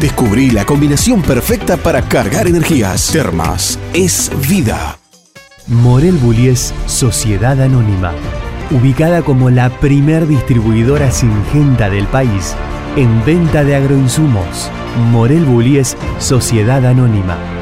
Descubrí la combinación perfecta para cargar energías. Termas es vida. Morel Bullies Sociedad Anónima. Ubicada como la primer distribuidora singenta del país en venta de agroinsumos. Morel Bullies Sociedad Anónima.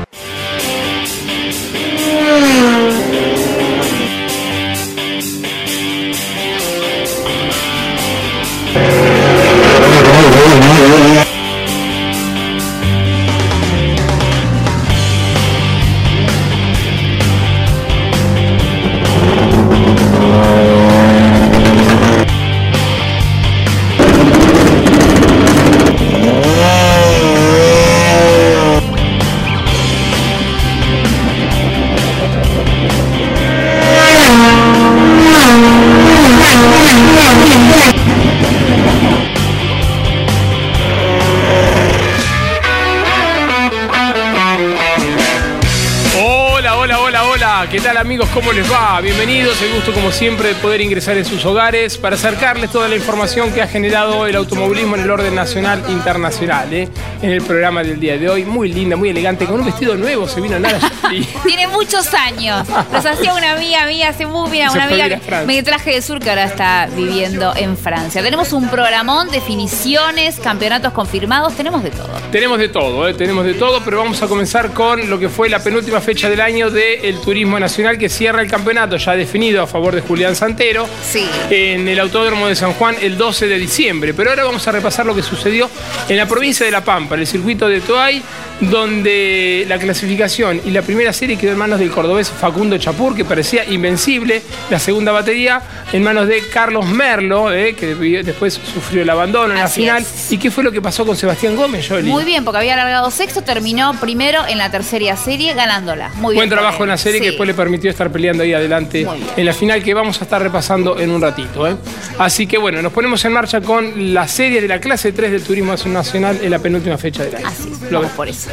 Gusto como siempre de poder ingresar en sus hogares para acercarles toda la información que ha generado el automovilismo en el orden nacional e internacional, ¿eh? en el programa del día de hoy. Muy linda, muy elegante, con un vestido nuevo, se vino nada. Tiene muchos años. Los hacía una amiga mía hace muy bien, una amiga que me traje de sur que ahora está viviendo en Francia. Tenemos un programón, definiciones, campeonatos confirmados, tenemos de todo. Tenemos de todo, ¿eh? tenemos de todo, pero vamos a comenzar con lo que fue la penúltima fecha del año del Turismo Nacional que cierra el campeonato ya definido a favor de Julián Santero sí. en el Autódromo de San Juan el 12 de diciembre. Pero ahora vamos a repasar lo que sucedió en la provincia de La Pampa, en el circuito de Toay, donde la clasificación y la primera serie quedó en manos del cordobés Facundo Chapur, que parecía invencible. La segunda batería en manos de Carlos Merlo, eh, que después sufrió el abandono en la final. ¿Y qué fue lo que pasó con Sebastián Gómez, Jolie? Muy bien, porque había alargado sexto, terminó primero en la tercera serie ganándola. Muy bien. Buen trabajo en la serie que después le permitió estar peleando ahí adelante en la final que vamos a estar repasando en un ratito. ¿eh? Así que bueno, nos ponemos en marcha con la serie de la clase 3 del Turismo Nacional en la penúltima fecha del año. Así es, Lo vamos por eso.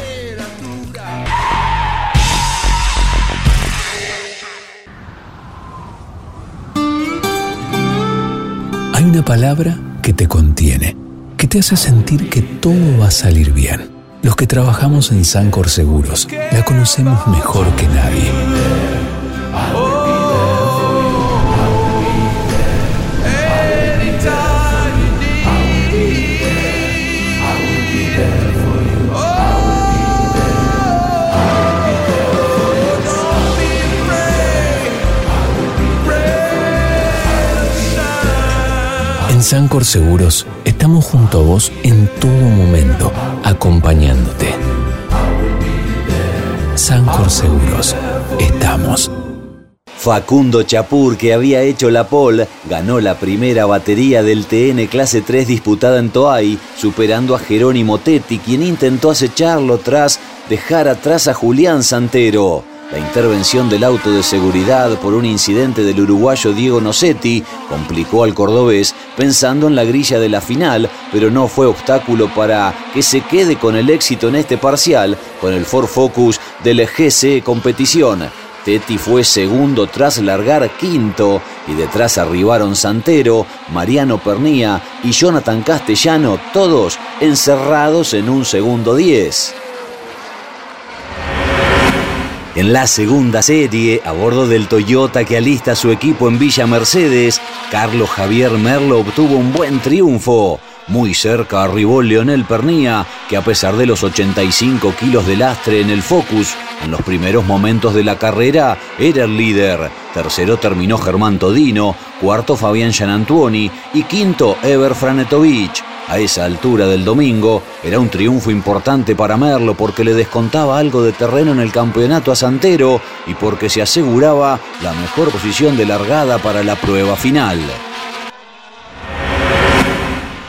Hay una palabra que te contiene, que te hace sentir que todo va a salir bien. Los que trabajamos en Sancor Seguros la conocemos mejor que nadie. Sancor Seguros estamos junto a vos en todo momento, acompañándote. Sancor Seguros, estamos. Facundo Chapur, que había hecho la pole, ganó la primera batería del TN Clase 3 disputada en Toay, superando a Jerónimo Tetti, quien intentó acecharlo tras dejar atrás a Julián Santero. La intervención del auto de seguridad por un incidente del uruguayo Diego Nocetti complicó al cordobés pensando en la grilla de la final, pero no fue obstáculo para que se quede con el éxito en este parcial con el Ford Focus del GC Competición. Teti fue segundo tras largar quinto y detrás arribaron Santero, Mariano Pernía y Jonathan Castellano, todos encerrados en un segundo 10. En la segunda serie, a bordo del Toyota que alista su equipo en Villa Mercedes, Carlos Javier Merlo obtuvo un buen triunfo. Muy cerca arribó Leonel Pernía, que a pesar de los 85 kilos de lastre en el Focus, en los primeros momentos de la carrera era el líder. Tercero terminó Germán Todino, cuarto Fabián Gianantuoni y quinto Ever Franetovich. A esa altura del domingo era un triunfo importante para Merlo porque le descontaba algo de terreno en el campeonato a Santero y porque se aseguraba la mejor posición de largada para la prueba final.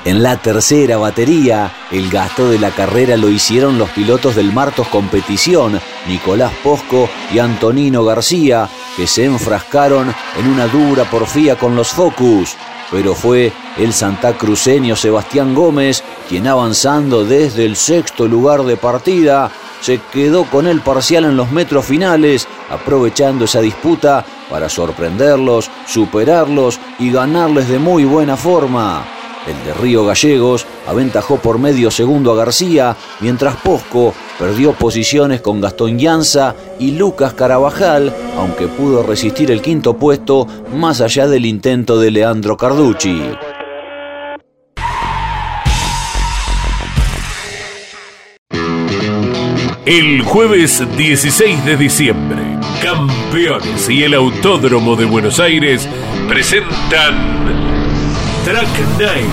En la tercera batería, el gasto de la carrera lo hicieron los pilotos del Martos Competición, Nicolás Posco y Antonino García, que se enfrascaron en una dura porfía con los Focus pero fue el santacruceño Sebastián Gómez quien avanzando desde el sexto lugar de partida se quedó con el parcial en los metros finales, aprovechando esa disputa para sorprenderlos, superarlos y ganarles de muy buena forma. El de Río Gallegos aventajó por medio segundo a García, mientras Posco perdió posiciones con Gastón Llanza y Lucas Carabajal, aunque pudo resistir el quinto puesto más allá del intento de Leandro Carducci. El jueves 16 de diciembre, Campeones y el Autódromo de Buenos Aires presentan Track Night.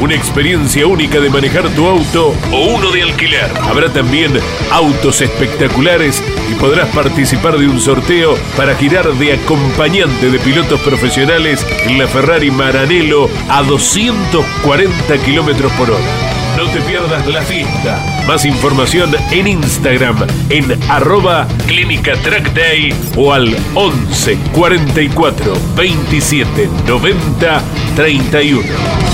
Una experiencia única de manejar tu auto o uno de alquiler. Habrá también autos espectaculares y podrás participar de un sorteo para girar de acompañante de pilotos profesionales en la Ferrari Maranello a 240 kilómetros por hora. Te pierdas la fiesta. Más información en Instagram en arroba Clínica Track Day o al 11 44 27 90 31.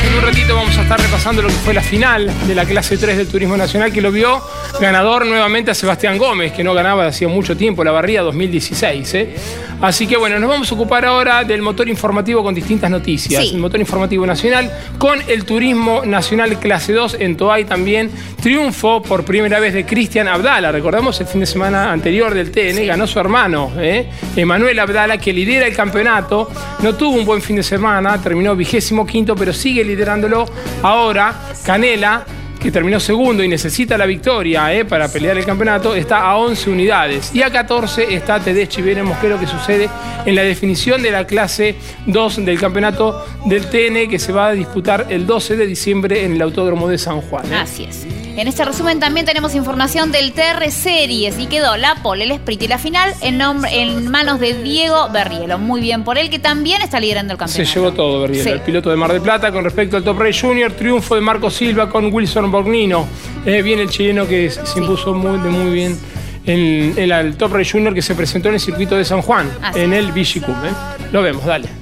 en un ratito vamos a estar repasando lo que fue la final de la clase 3 del Turismo Nacional, que lo vio ganador nuevamente a Sebastián Gómez, que no ganaba hacía mucho tiempo la barría 2016. ¿eh? Así que bueno, nos vamos a ocupar ahora del motor informativo con distintas noticias. El motor informativo nacional con el Turismo Nacional clase 2 en Toay también. Triunfo por primera vez de Cristian Abdala. Recordamos el fin de semana anterior del TN, ganó su hermano, ¿eh? Emanuel Abdala, que lidera el campeonato. No tuvo un buen fin de semana, terminó vigésimo quinto, pero sigue liderándolo ahora. Canela, que terminó segundo y necesita la victoria eh, para pelear el campeonato, está a 11 unidades. Y a 14 está Tedeschi. Es lo que sucede en la definición de la clase 2 del campeonato del TN que se va a disputar el 12 de diciembre en el Autódromo de San Juan. Eh. Así es. En este resumen también tenemos información del TR Series y quedó la pole, el sprint y la final en, en manos de Diego Berrielo. Muy bien por él, que también está liderando el campeonato. Se llevó todo Berrielo, el piloto de Mar del Plata. Con respecto al Top Race Junior, triunfo de Marco Silva con Wilson Borgnino. Eh, viene el chileno que se impuso muy, muy bien en, el Top Race Junior que se presentó en el circuito de San Juan, en el Vigicum. ¿eh? Lo vemos, dale.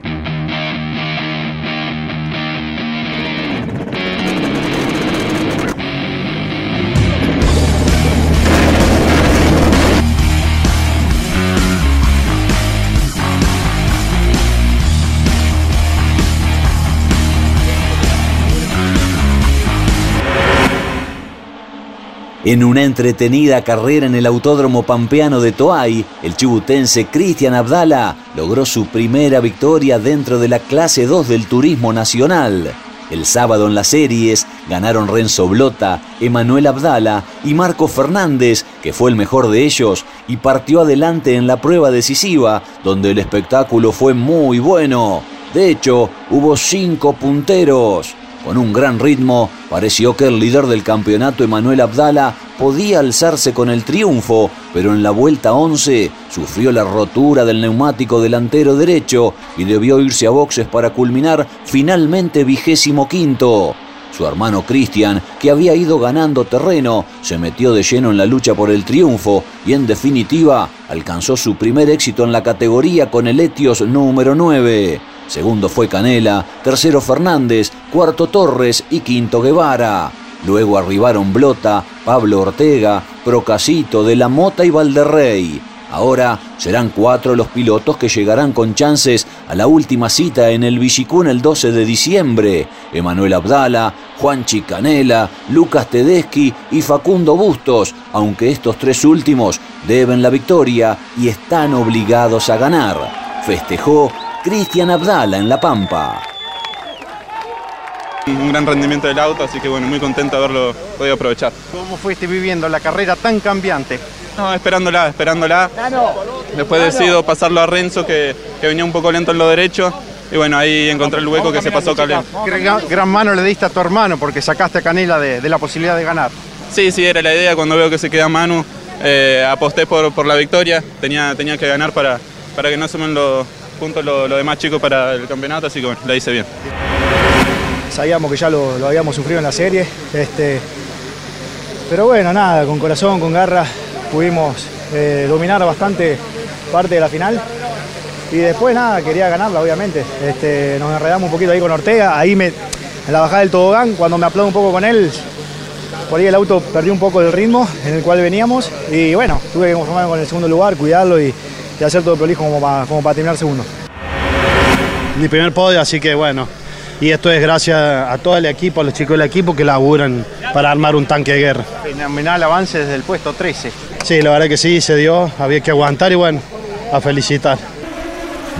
En una entretenida carrera en el Autódromo Pampeano de Toay, el chibutense Cristian Abdala logró su primera victoria dentro de la clase 2 del Turismo Nacional. El sábado en las series ganaron Renzo Blota, Emanuel Abdala y Marco Fernández, que fue el mejor de ellos, y partió adelante en la prueba decisiva, donde el espectáculo fue muy bueno. De hecho, hubo cinco punteros. Con un gran ritmo, pareció que el líder del campeonato, Emanuel Abdala, podía alzarse con el triunfo, pero en la vuelta 11 sufrió la rotura del neumático delantero derecho y debió irse a boxes para culminar finalmente vigésimo quinto. Su hermano Cristian, que había ido ganando terreno, se metió de lleno en la lucha por el triunfo y en definitiva alcanzó su primer éxito en la categoría con el Etios número 9. Segundo fue Canela, tercero Fernández, cuarto Torres y quinto Guevara. Luego arribaron Blota, Pablo Ortega, Procasito, De la Mota y Valderrey. Ahora serán cuatro los pilotos que llegarán con chances a la última cita en el Villicún el 12 de diciembre. Emanuel Abdala, Juan Chicanela, Lucas Tedeschi y Facundo Bustos, aunque estos tres últimos deben la victoria y están obligados a ganar. Festejó Cristian Abdala en La Pampa. Un gran rendimiento del auto, así que bueno, muy contento de haberlo podido aprovechar. ¿Cómo fuiste viviendo la carrera tan cambiante? No, esperándola, esperándola. Después decido pasarlo a Renzo, que, venía un poco lento en lo derecho. Y bueno, ahí encontré el hueco que se pasó Caleb. Gran, mano le diste a tu hermano porque sacaste a Canela de, la posibilidad de ganar. Sí, sí, era la idea. Cuando veo que se queda Manu, eh, aposté por, la victoria. Tenía, tenía que ganar para, para que no sumen los puntos lo demás chicos para el campeonato, así que bueno, la hice bien. Sabíamos que ya lo, habíamos sufrido en la serie. Este, pero bueno, nada, con corazón, con garra, pudimos eh, dominar bastante parte de la final. Y después nada, quería ganarla, obviamente. Este, nos enredamos un poquito ahí con Ortega. Ahí me, en la bajada del tobogán, cuando me aplaudo un poco con él, por ahí el auto perdió un poco del ritmo en el cual veníamos. Y bueno, tuve que conformarme con el segundo lugar, cuidarlo y, hacer todo prolijo como para, como para terminar segundo. Mi primer podio, así que bueno, y esto es gracias a todo el equipo, a los chicos del equipo que laburan para armar un tanque de guerra. Fenomenal avance desde el puesto 13. Sí, la verdad que sí, se dio, había que aguantar y bueno, a felicitar.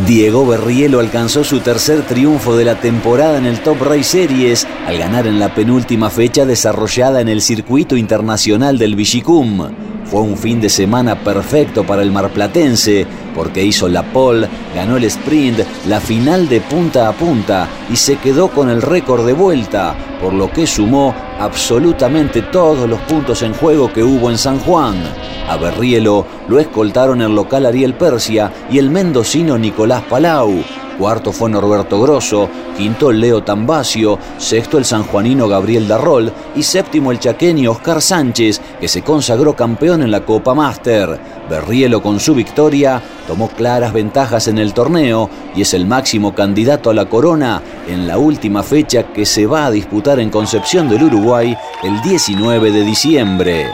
Diego Berrielo alcanzó su tercer triunfo de la temporada en el Top Race Series al ganar en la penúltima fecha desarrollada en el circuito internacional del Villicum. Fue un fin de semana perfecto para el marplatense porque hizo la pole, ganó el sprint, la final de punta a punta y se quedó con el récord de vuelta, por lo que sumó absolutamente todos los puntos en juego que hubo en San Juan. A Berrielo lo escoltaron el local Ariel Persia y el mendocino Nicolás Palau. Cuarto fue Norberto Grosso, quinto el Leo Tambacio, sexto el sanjuanino Gabriel Darrol y séptimo el chaqueño Oscar Sánchez, que se consagró campeón en la Copa Master. Berrielo con su victoria tomó claras ventajas en el torneo y es el máximo candidato a la corona en la última fecha que se va a disputar en Concepción del Uruguay el 19 de diciembre.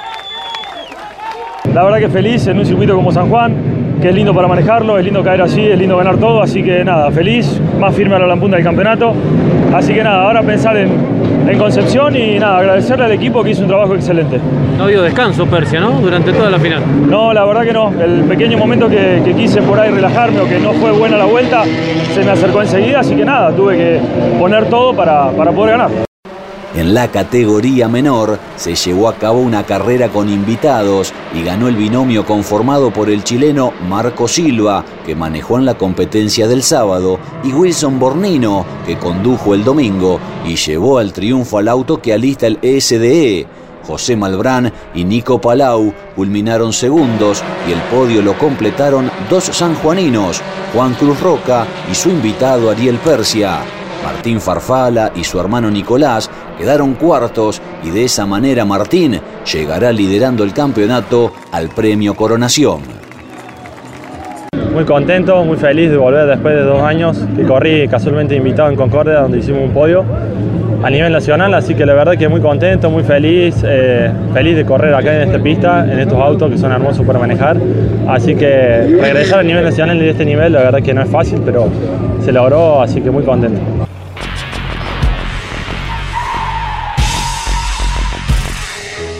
La verdad que feliz en un circuito como San Juan, que es lindo para manejarlo, es lindo caer así, es lindo ganar todo, así que nada, feliz, más firme a la punta del campeonato. Así que nada, ahora pensar en, Concepción y nada, agradecerle al equipo que hizo un trabajo excelente. No dio descanso Persia, ¿no? Durante toda la final. No, la verdad que no. El pequeño momento que, quise por ahí relajarme o que no fue buena la vuelta, se me acercó enseguida, así que nada, tuve que poner todo para, para poder ganar. En la categoría menor se llevó a cabo una carrera con invitados y ganó el binomio conformado por el chileno Marco Silva, que manejó en la competencia del sábado, y Wilson Bornino, que condujo el domingo y llevó al triunfo al auto que alista el SDE. José Malbrán y Nico Palau culminaron segundos y el podio lo completaron dos sanjuaninos, Juan Cruz Roca y su invitado Ariel Persia. Martín Farfala y su hermano Nicolás quedaron cuartos y de esa manera Martín llegará liderando el campeonato al premio Coronación. Muy contento, muy feliz de volver después de dos años que corrí casualmente invitado en Concordia donde hicimos un podio a nivel nacional, así que la verdad que muy contento, muy feliz, eh, feliz de correr acá en esta pista, en estos autos que son hermosos para manejar, así que regresar a nivel nacional de este nivel la verdad que no es fácil, pero se logró, así que muy contento.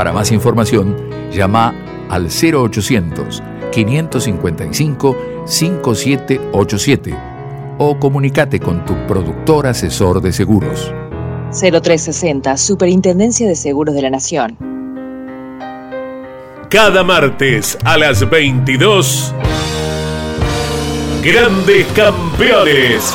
Para más información, llama al 0800 555 5787 o comunícate con tu productor asesor de seguros. 0360, Superintendencia de Seguros de la Nación. Cada martes a las 22, Grandes Campeones.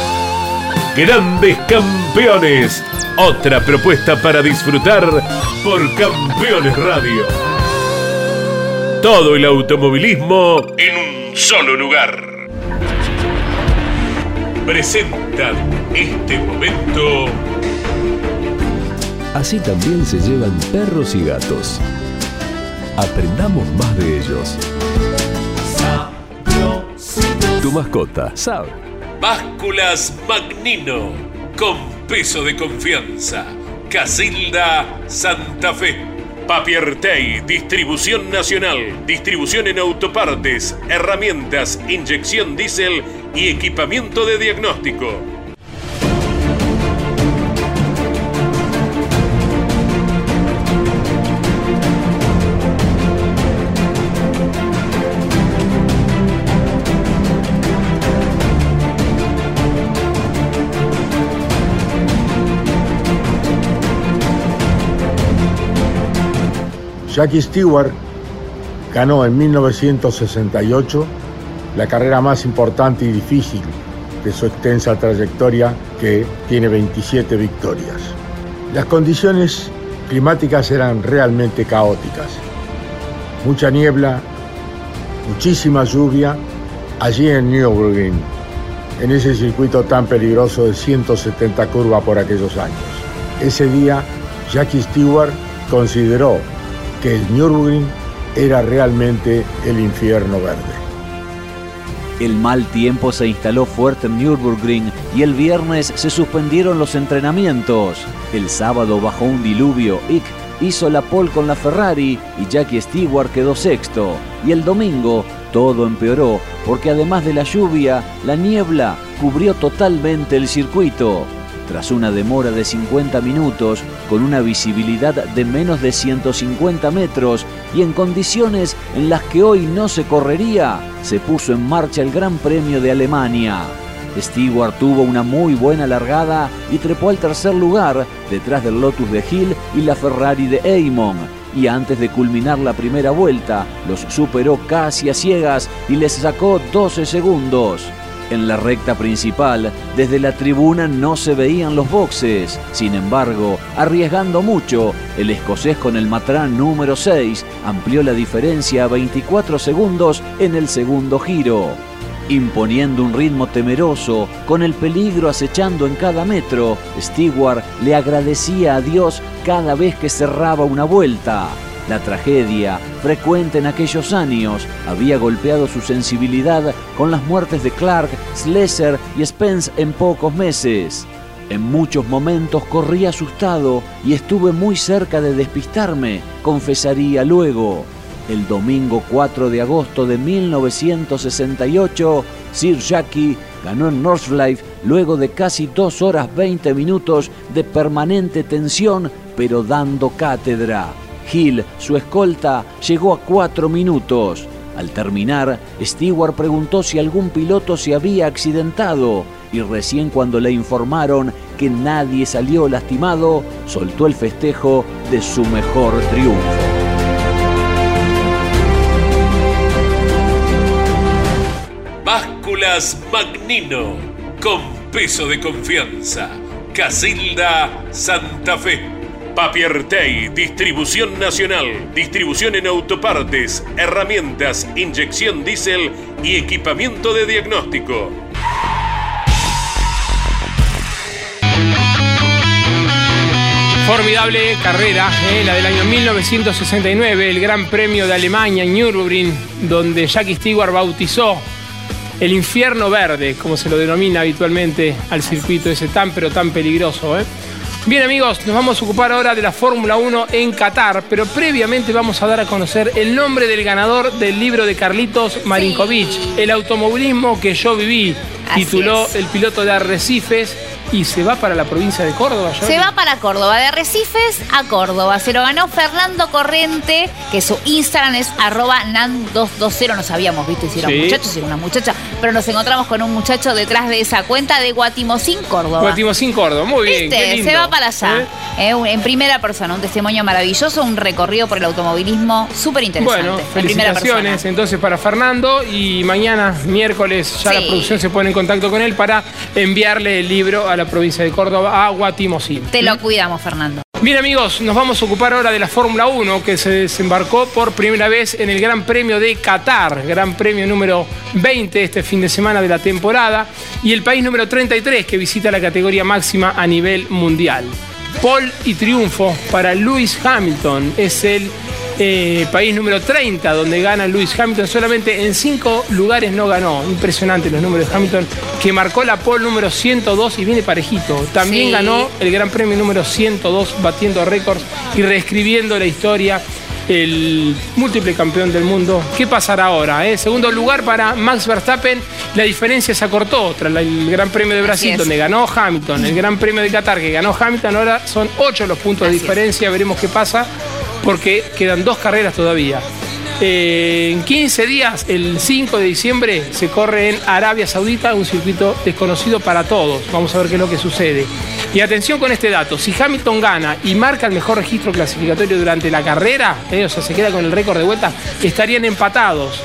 Grandes Campeones. Otra propuesta para disfrutar por Campeones Radio. Todo el automovilismo en un solo lugar. Presentan este momento. Así también se llevan perros y gatos. Aprendamos más de ellos. Tu mascota sabe. Básculas Magnino, con peso de confianza. Casilda Santa Fe. Papiertei, distribución nacional, distribución en autopartes, herramientas, inyección diésel y equipamiento de diagnóstico. Jackie Stewart ganó en 1968 la carrera más importante y difícil de su extensa trayectoria que tiene 27 victorias. Las condiciones climáticas eran realmente caóticas. Mucha niebla, muchísima lluvia allí en Nürburgring, en ese circuito tan peligroso de 170 curvas por aquellos años. Ese día, Jackie Stewart consideró que el Nürburgring era realmente el infierno verde. El mal tiempo se instaló fuerte en Nürburgring y el viernes se suspendieron los entrenamientos. El sábado bajó un diluvio. Ick hizo la pole con la Ferrari y Jackie Stewart quedó sexto. Y el domingo todo empeoró porque además de la lluvia, la niebla cubrió totalmente el circuito. Tras una demora de 50 minutos, con una visibilidad de menos de 150 metros y en condiciones en las que hoy no se correría, se puso en marcha el Gran Premio de Alemania. Stewart tuvo una muy buena largada y trepó al tercer lugar detrás del Lotus de Hill y la Ferrari de Eamon. Y antes de culminar la primera vuelta, los superó casi a ciegas y les sacó 12 segundos. En la recta principal, desde la tribuna no se veían los boxes. Sin embargo, arriesgando mucho, el escocés con el matrán número 6 amplió la diferencia a 24 segundos en el segundo giro. Imponiendo un ritmo temeroso, con el peligro acechando en cada metro, Stewart le agradecía a Dios cada vez que cerraba una vuelta. La tragedia, frecuente en aquellos años, había golpeado su sensibilidad con las muertes de Clark, Slesser y Spence en pocos meses. En muchos momentos corrí asustado y estuve muy cerca de despistarme, confesaría luego. El domingo 4 de agosto de 1968, Sir Jackie ganó en Northlife luego de casi 2 horas 20 minutos de permanente tensión, pero dando cátedra. Hill, su escolta, llegó a cuatro minutos. Al terminar, Stewart preguntó si algún piloto se había accidentado y recién cuando le informaron que nadie salió lastimado, soltó el festejo de su mejor triunfo. Básculas Magnino, con peso de confianza. Casilda Santa Fe. Papiertei, distribución nacional, distribución en autopartes, herramientas, inyección diésel y equipamiento de diagnóstico. Formidable carrera, eh, la del año 1969, el Gran Premio de Alemania en Nürburgring, donde Jackie Stewart bautizó el infierno verde, como se lo denomina habitualmente al circuito ese tan pero tan peligroso. ¿eh? Bien amigos, nos vamos a ocupar ahora de la Fórmula 1 en Qatar, pero previamente vamos a dar a conocer el nombre del ganador del libro de Carlitos Marinkovic, El automovilismo que yo viví, tituló el piloto de Arrecifes y se va para la provincia de Córdoba. Se va para Córdoba, de Recifes a Córdoba. Se lo ganó Fernando Corriente, que su Instagram es arroba nan220. No sabíamos, viste, si era un muchacho, si era una muchacha, pero nos encontramos con un muchacho detrás de esa cuenta de Guatimocín, Córdoba. Guatimocín, Córdoba, muy bien. ¿Viste? Se va para allá. ¿Eh? Eh, en primera persona, un testimonio maravilloso, un recorrido por el automovilismo súper interesante. Bueno, felicitaciones entonces para Fernando y mañana, miércoles, ya la producción se pone en contacto con él para enviarle el libro a la provincia de Córdoba, a Guatimosín. Te lo cuidamos, Fernando. Bien amigos, nos vamos a ocupar ahora de la Fórmula 1 que se desembarcó por primera vez en el Gran Premio de Qatar, Gran Premio número 20 este fin de semana de la temporada y el país número 33 que visita la categoría máxima a nivel mundial. Paul y triunfo para Lewis Hamilton es el eh, país número 30, donde gana Lewis Hamilton. Solamente en cinco lugares no ganó. Impresionante los números de Hamilton, que marcó la pole número 102 y viene parejito. También ganó el Gran Premio número 102, batiendo récords y reescribiendo la historia el múltiple campeón del mundo. ¿Qué pasará ahora? Eh? Segundo lugar para Max Verstappen, la diferencia se acortó tras el Gran Premio de Brasil, donde ganó Hamilton, el Gran Premio de Qatar, que ganó Hamilton, ahora son ocho los puntos de diferencia, veremos qué pasa porque quedan dos carreras todavía. En 15 días, el 5 de diciembre, se corre en Arabia Saudita, un circuito desconocido para todos. Vamos a ver qué es lo que sucede. Y atención con este dato, si Hamilton gana y marca el mejor registro clasificatorio durante la carrera, eh, o sea, se queda con el récord de vuelta, estarían empatados.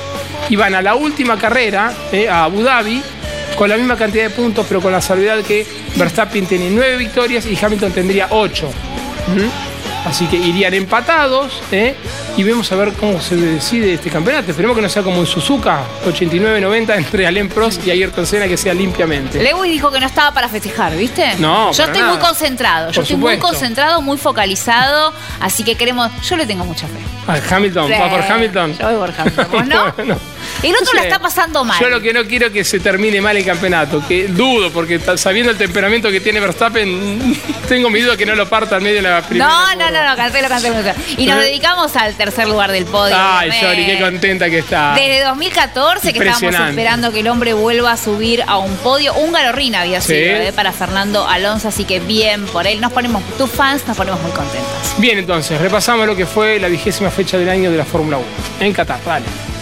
Y van a la última carrera, eh, a Abu Dhabi, con la misma cantidad de puntos, pero con la salvedad que Verstappen tiene nueve victorias y Hamilton tendría ocho. Así que irían empatados ¿eh? y vemos a ver cómo se decide este campeonato. Esperemos que no sea como en Suzuka, 89-90 entre Alain Prost y Ayrton Senna, que sea limpiamente. Lewis dijo que no estaba para festejar, ¿viste? No, Yo estoy muy concentrado, yo estoy muy concentrado, muy focalizado, así que queremos, yo le tengo mucha fe. Hamilton, ¿va por Hamilton? Yo voy por Hamilton, no? El otro la está pasando mal. Yo lo que no quiero es que se termine mal el campeonato, que dudo, porque sabiendo el temperamento que tiene Verstappen, tengo mi duda que no lo parta en medio de la primera. No, no, no, no, cancelo, cancelo. Y nos dedicamos al tercer lugar del podio. Ay, Sori, qué contenta que está. Desde 2014 que estábamos esperando que el hombre vuelva a subir a un podio. Un Rin había sido ¿eh? para Fernando Alonso, así que bien por él. Nos ponemos, tus fans, nos ponemos muy contentos. Bien, entonces, repasamos lo que fue la vigésima fecha del año de la Fórmula 1 en Qatar. Dale.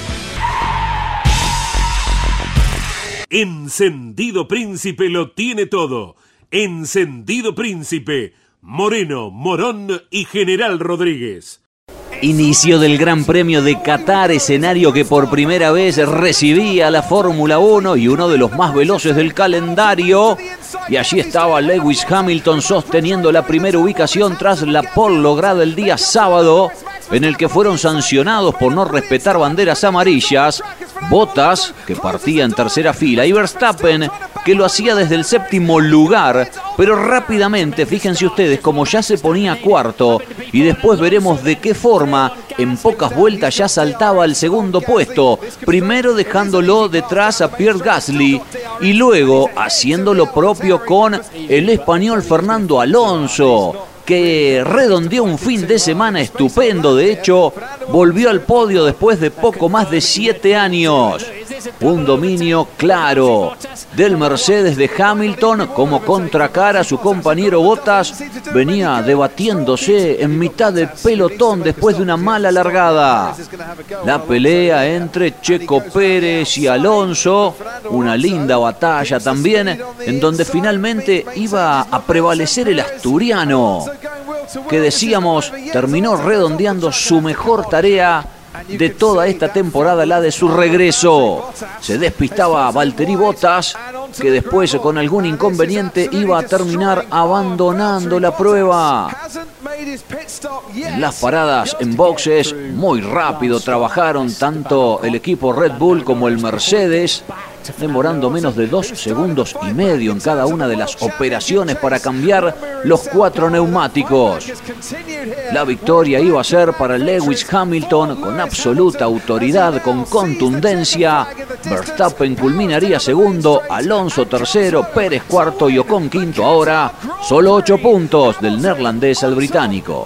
Encendido Príncipe lo tiene todo. Encendido Príncipe, Moreno, Morón y General Rodríguez. Inicio del Gran Premio de Qatar, escenario que por primera vez recibía la Fórmula 1 y uno de los más veloces del calendario. Y allí estaba Lewis Hamilton sosteniendo la primera ubicación tras la pole lograda el día sábado, en el que fueron sancionados por no respetar banderas amarillas Bottas, que partía en tercera fila, y Verstappen, que lo hacía desde el séptimo lugar, pero rápidamente, fíjense ustedes, como ya se ponía cuarto, y después veremos de qué forma en pocas vueltas ya saltaba al segundo puesto, primero dejándolo detrás a Pierre Gasly y luego haciendo lo propio con el español Fernando Alonso que redondeó un fin de semana estupendo. De hecho, volvió al podio después de poco más de siete años. Un dominio claro del Mercedes de Hamilton como contracara su compañero Bottas venía debatiéndose en mitad del pelotón después de una mala largada. La pelea entre Checo Pérez y Alonso, una linda batalla también en donde finalmente iba a prevalecer el asturiano que decíamos terminó redondeando su mejor tarea de toda esta temporada, la de su regreso. Se despistaba Valtteri Bottas, que después con algún inconveniente iba a terminar abandonando la prueba. Las paradas en boxes muy rápido trabajaron tanto el equipo Red Bull como el Mercedes demorando menos de dos segundos y medio en cada una de las operaciones para cambiar los cuatro neumáticos. La victoria iba a ser para Lewis Hamilton con absoluta autoridad, con contundencia. Verstappen culminaría segundo, Alonso tercero, Pérez cuarto y Ocon quinto ahora. Solo ocho puntos del neerlandés al británico.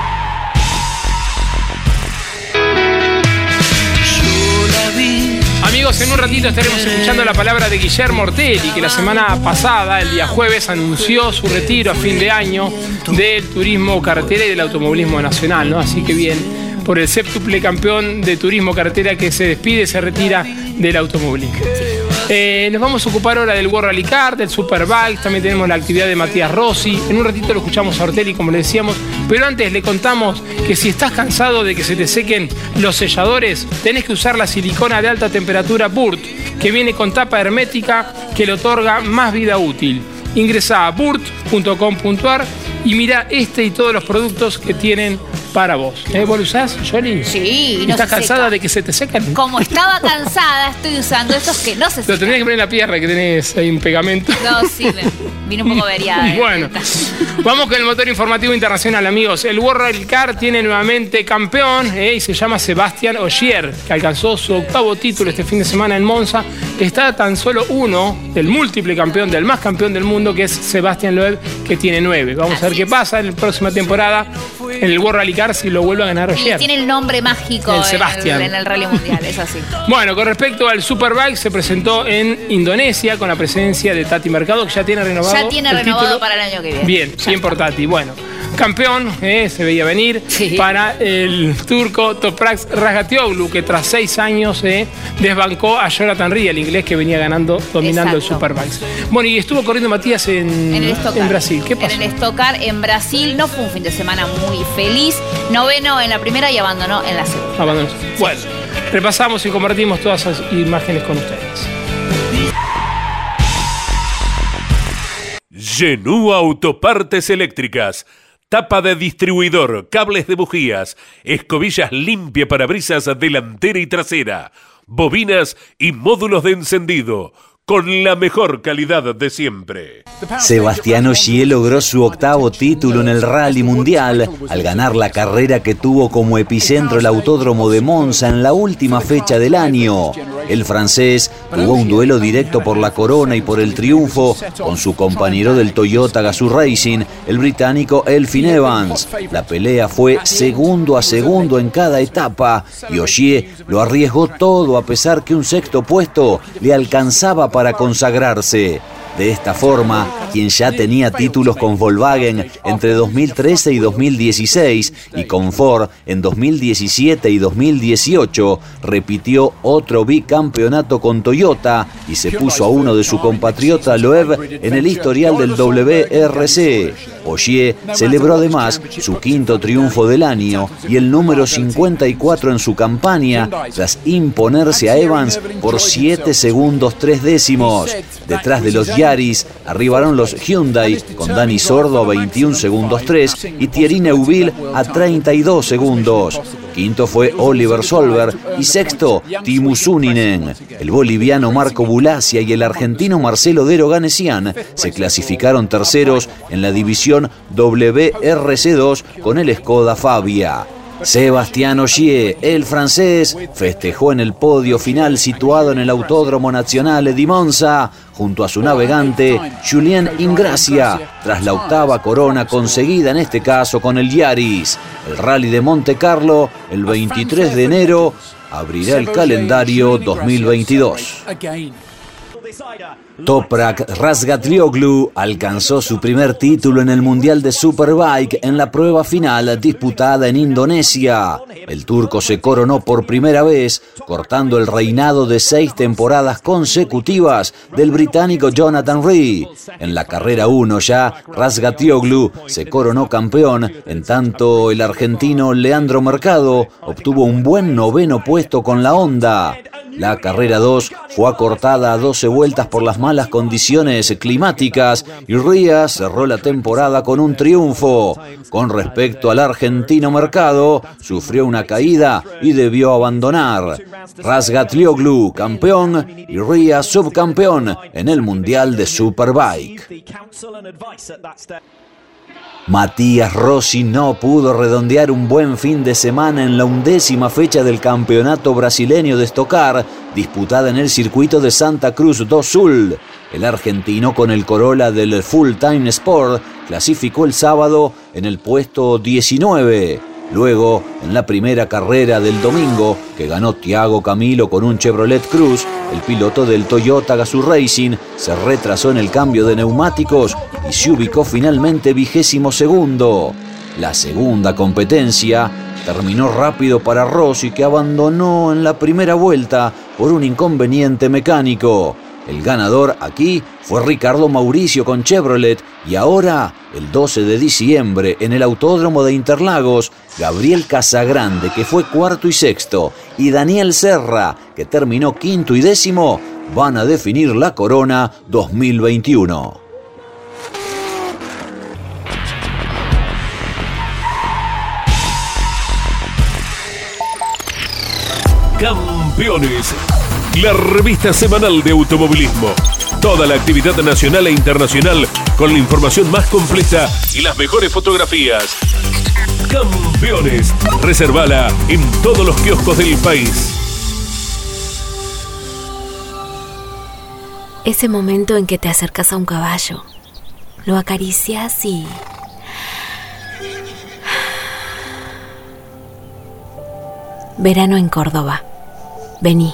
en un ratito estaremos escuchando la palabra de Guillermo Ortelli, que la semana pasada, el día jueves, anunció su retiro a fin de año del turismo carretera y del automovilismo nacional, ¿no? Así que bien, por el séptuple campeón de turismo carretera que se despide, se retira del automovilismo. Eh, nos vamos a ocupar ahora del World Rally Car, del Superbike, también tenemos la actividad de Matías Rossi. En un ratito lo escuchamos a Ortelli, como le decíamos, pero antes le contamos que si estás cansado de que se te sequen los selladores, tenés que usar la silicona de alta temperatura Burt, que viene con tapa hermética que le otorga más vida útil. Ingresa a burt.com.ar y mira este y todos los productos que tienen para vos. ¿Eh? ¿Vos lo usás, Jolie? Sí. no ¿Estás se cansada seca. de que se te secan? Como estaba cansada, estoy usando estos que no se Lo secan. tendrías que poner en la pierna que tenés ahí un pegamento. No, sí, me- vine un poco veriada. ¿eh? Bueno, vamos con el motor informativo internacional, amigos. El World Rally Car tiene nuevamente campeón eh, y se llama Sebastián Ogier, que alcanzó su octavo título este fin de semana en Monza. Está tan solo uno, el múltiple campeón, del más campeón del mundo, que es Sebastián Loeb, que tiene nueve. Vamos a ver qué pasa en la próxima temporada en el World Rally Car si lo vuelve a ganar Ogier. tiene el nombre mágico El en Sebastián. el, en el Rally Mundial, es así. Bueno, con respecto al Superbike, se presentó en Indonesia con la presencia de Tati Mercado, que ya tiene renovado. Ya tiene el renovado título. para el año que viene. Bien, bien por Tati. Bueno, campeón, eh, se veía venir, para el turco Toprak Razgatlioglu, que tras seis años eh, desbancó a Jonathan Rie, el inglés que venía ganando, dominando el Exacto. Superbike. Bueno, y estuvo corriendo Matías en, En el Stock Car. en Brasil. ¿Qué pasó? En el Stock Car en Brasil no fue un fin de semana muy feliz. Noveno en la primera y abandonó en la segunda. Abandonó. Bueno, repasamos y compartimos todas esas imágenes con ustedes. Genú Autopartes Eléctricas. Tapa de distribuidor, cables de bujías, escobillas limpia para brisas delantera y trasera, bobinas y módulos de encendido, con la mejor calidad de siempre. Sebastián Ogier logró su octavo título en el Rally Mundial al ganar la carrera que tuvo como epicentro el Autódromo de Monza en la última fecha del año. El francés tuvo un duelo directo por la corona y por el triunfo con su compañero del Toyota Gazoo Racing, el británico Elfin Evans. La pelea fue segundo a segundo en cada etapa y Ogier lo arriesgó todo a pesar que un sexto puesto le alcanzaba para consagrarse. De esta forma, quien ya tenía títulos con Volkswagen entre 2013 y 2016 y con Ford en 2017 y 2018, repitió otro bicampeonato con Toyota y se puso a uno de su compatriota Loeb en el historial del WRC. Ogier celebró además su quinto triunfo del año y el número 54 en su campaña tras imponerse a Evans por 7 segundos 3 décimos. Detrás de los Arribaron los Hyundai con Dani Sordo a 21 segundos 3 y Thierry Neuville a 32 segundos. Quinto fue Oliver Solver y sexto Timu Suninen. El boliviano Marco Bulacia y el argentino Marcelo Dero Ganesian se clasificaron terceros en la división WRC2 con el Skoda Fabia. Sebastián Ogier, el francés, festejó en el podio final situado en el Autódromo Nacional de Monza junto a su navegante Julien Ingracia, tras la octava corona conseguida en este caso con el Yaris. El Rally de Monte Carlo, el 23 de enero, abrirá el calendario 2022. Toprak Razgatlioglu alcanzó su primer título en el Mundial de Superbike en la prueba final disputada en Indonesia. El turco se coronó por primera vez, cortando el reinado de seis temporadas consecutivas del británico Jonathan Rhee. En la carrera 1 ya, Razgatlioglu se coronó campeón, en tanto el argentino Leandro Mercado obtuvo un buen noveno puesto con la Honda. La carrera 2 fue acortada a 12 vueltas por las malas condiciones climáticas y Ría cerró la temporada con un triunfo. Con respecto al argentino mercado, sufrió una caída y debió abandonar. Razgatlioglu campeón y Ría subcampeón en el Mundial de Superbike. Matías Rossi no pudo redondear un buen fin de semana en la undécima fecha del campeonato brasileño de Estocar, disputada en el circuito de Santa Cruz do Sul. El argentino con el Corolla del Full Time Sport clasificó el sábado en el puesto 19. Luego, en la primera carrera del domingo, que ganó Thiago Camilo con un Chevrolet Cruz, el piloto del Toyota Gazoo Racing se retrasó en el cambio de neumáticos y se ubicó finalmente vigésimo segundo. La segunda competencia terminó rápido para Rossi que abandonó en la primera vuelta por un inconveniente mecánico. El ganador aquí fue Ricardo Mauricio con Chevrolet y ahora, el 12 de diciembre, en el Autódromo de Interlagos, Gabriel Casagrande, que fue cuarto y sexto, y Daniel Serra, que terminó quinto y décimo, van a definir la Corona 2021. Campeones, la revista semanal de automovilismo. Toda la actividad nacional e internacional con la información más completa y las mejores fotografías. Campeones, reservala en todos los kioscos del país. Ese momento en que te acercas a un caballo, lo acaricias y... Verano en Córdoba. Vení,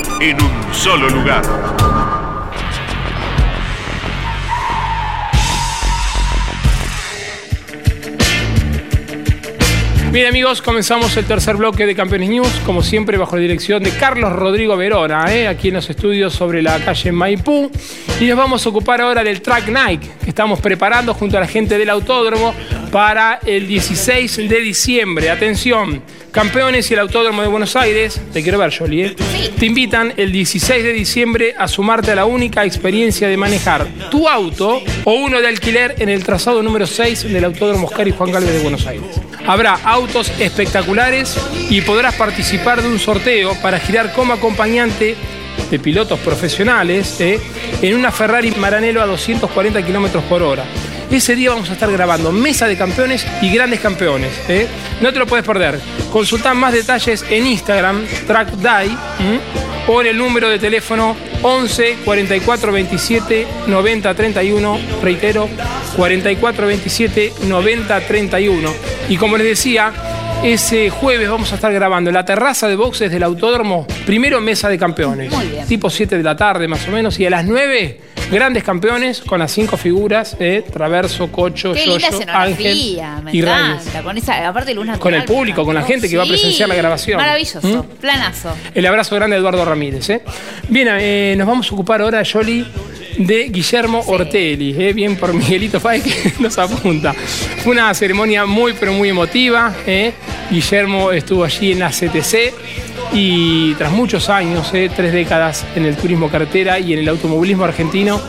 en un solo lugar. Bien amigos, comenzamos el tercer bloque de Campeones News, como siempre bajo la dirección de Carlos Rodrigo Verona, ¿eh? aquí en los estudios sobre la calle Maipú. Y nos vamos a ocupar ahora del Track Night, que estamos preparando junto a la gente del autódromo para el 16 de diciembre. Atención, campeones y el autódromo de Buenos Aires, te quiero ver Jolie, ¿eh? te invitan el 16 de diciembre a sumarte a la única experiencia de manejar tu auto o uno de alquiler en el trazado número 6 del autódromo Oscar y Juan Galvez de Buenos Aires. Habrá autos espectaculares y podrás participar de un sorteo para girar como acompañante de pilotos profesionales ¿eh? en una Ferrari Maranello a 240 kilómetros por hora. Ese día vamos a estar grabando mesa de campeones y grandes campeones. ¿eh? No te lo puedes perder. Consulta más detalles en Instagram, TrackDie, o en el número de teléfono 11 44 27 90 31. Reitero, 44 27 90 31. Y como les decía, ese jueves vamos a estar grabando en la terraza de boxes del autódromo, primero mesa de campeones, tipo 7 de la tarde más o menos, y a las 9 grandes campeones con las cinco figuras, eh, Traverso, Cocho, Qué linda Yoyo, Ángel escenografía, me y Reyes. encanta. Con esa, aparte luz Con el natural, público, con la gente que va a Sí, presenciar la grabación. Maravilloso, ¿Mm? planazo. El abrazo grande a Eduardo Ramírez. ¿eh? Bien, eh, nos vamos a ocupar ahora, Yoli, de Guillermo Ortelli. ¿eh? Bien por Miguelito Fay que nos apunta. Fue una ceremonia muy, pero muy emotiva. ¿eh? Guillermo estuvo allí en la CTC y tras muchos años, ¿eh? tres décadas en el turismo carretera y en el automovilismo argentino,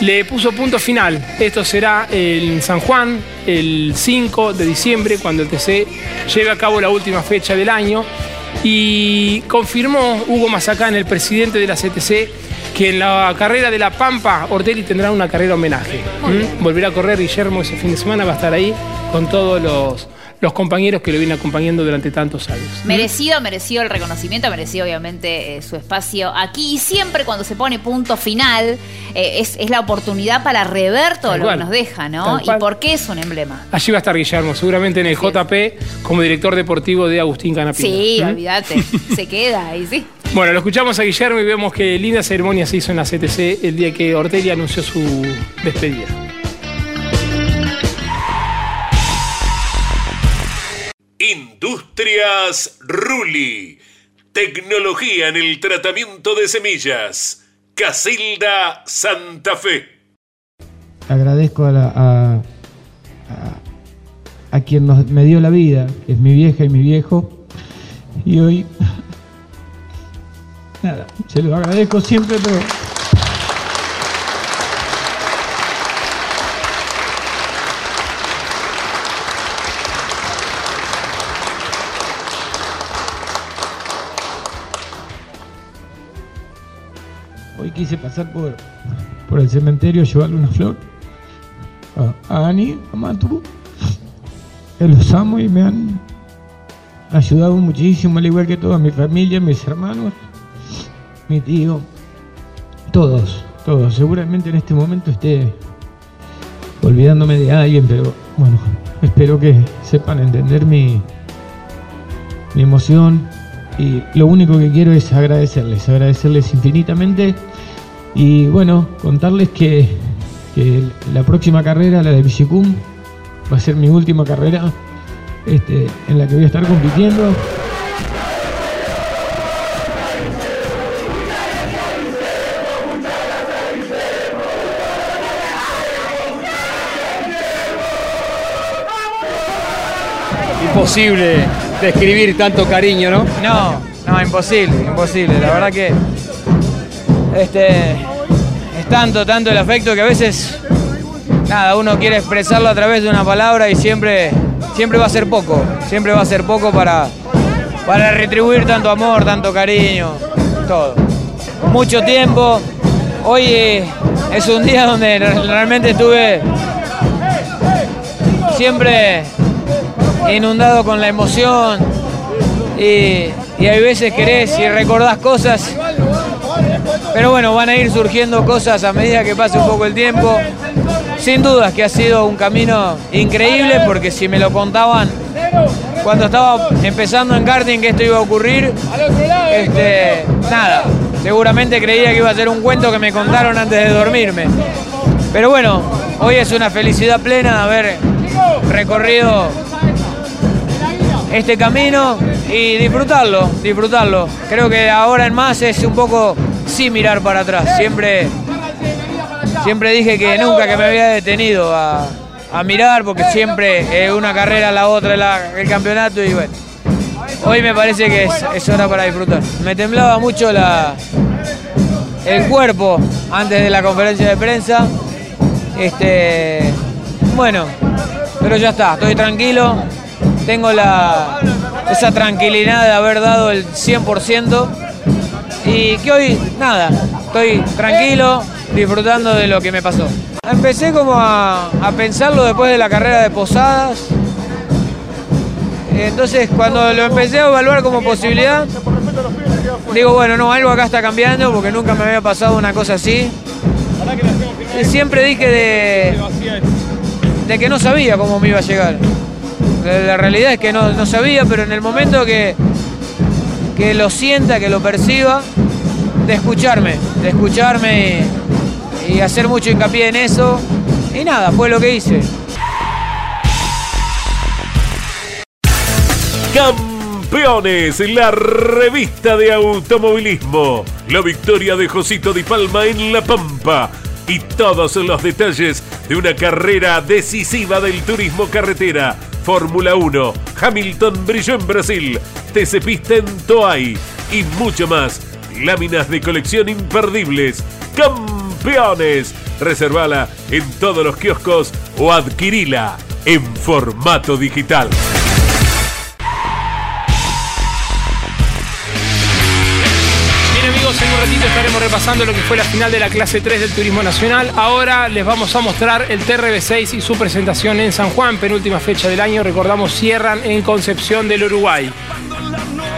le puso punto final. Esto será en San Juan, el 5 de diciembre, cuando el TC lleve a cabo la última fecha del año. Y confirmó Hugo Mazacán, el presidente de la CTC, que en la carrera de La Pampa, Ortelli tendrá una carrera homenaje. ¿Mm? Volverá a correr Guillermo ese fin de semana, va a estar ahí con todos los los compañeros que lo vienen acompañando durante tantos años. Merecido, merecido el reconocimiento, merecido obviamente eh, su espacio aquí. Y siempre cuando se pone punto final, eh, es, la oportunidad para rever todo lo que nos deja, ¿no? Y por qué es un emblema. Allí va a estar Guillermo, seguramente en el JP como director deportivo de Agustín Canapino. Sí, ¿Mm? olvídate, se queda ahí, sí. Bueno, lo escuchamos a Guillermo y vemos que linda ceremonia se hizo en la CTC el día que Ortelli anunció su despedida. Industrias Ruli. Tecnología en el tratamiento de semillas. Casilda Santa Fe. Agradezco a, a, quien me dio la vida, que es mi vieja y mi viejo. Y hoy, nada, se lo agradezco siempre, pero quise pasar por, por el cementerio a llevarle una flor a, Ani, a Matu. Que los amo y me han ayudado muchísimo, al igual que toda mi familia, mis hermanos, mi tío, todos, todos. Seguramente en este momento esté olvidándome de alguien, pero bueno, espero que sepan entender mi, mi emoción y lo único que quiero es agradecerles, agradecerles infinitamente y bueno, contarles que, la próxima carrera, la de Bicicum, va a ser mi última carrera este, en la que voy a estar compitiendo. Imposible describir tanto cariño, ¿no? No, no, imposible, imposible. La verdad que este, es tanto, tanto el afecto que a veces, nada, uno quiere expresarlo a través de una palabra y siempre, siempre va a ser poco, siempre va a ser poco para, para retribuir tanto amor, tanto cariño, todo. Mucho tiempo, hoy es un día donde realmente estuve siempre inundado con la emoción y, y hay veces querés y recordás cosas pero bueno, van a ir surgiendo cosas a medida que pase un poco el tiempo. Sin dudas que ha sido un camino increíble porque si me lo contaban cuando estaba empezando en karting que esto iba a ocurrir, este, nada, seguramente creía que iba a ser un cuento que me contaron antes de dormirme. Pero bueno, hoy es una felicidad plena de haber recorrido este camino y disfrutarlo, disfrutarlo. Creo que ahora en más es un poco sí mirar para atrás. Siempre, siempre dije que nunca que me había detenido a, mirar, porque siempre es una carrera la otra el campeonato y bueno. Hoy me parece que es, hora para disfrutar. Me temblaba mucho la, el cuerpo antes de la conferencia de prensa. Este, bueno, pero ya está, estoy tranquilo. Tengo la, esa tranquilidad de haber dado el 100% y que hoy, nada, estoy tranquilo, disfrutando de lo que me pasó. Empecé como a, pensarlo después de la carrera de Posadas. Entonces, cuando lo empecé a evaluar como posibilidad, digo, bueno, no, algo acá está cambiando porque nunca me había pasado una cosa así. Y siempre dije de, de que no sabía cómo me iba a llegar. La, realidad es que no, no sabía, pero en el momento que, que lo sienta, que lo perciba, de escucharme, de escucharme y, hacer mucho hincapié en eso. Y nada, fue lo que hice. Campeones, la revista de automovilismo. La victoria de Josito Di Palma en La Pampa. Y todos los detalles de una carrera decisiva del turismo carretera. Fórmula 1, Hamilton brilló en Brasil, TC Pista en Toay y mucho más. Láminas de colección imperdibles. ¡Campeones! Reservala en todos los kioscos o adquirila en formato digital. Bien amigos, en un ratito estaremos repasando lo que fue la final de la clase 3 del Turismo Nacional. Ahora les vamos a mostrar el TRB6 y su presentación en San Juan, penúltima fecha del año. Recordamos, cierran en Concepción del Uruguay.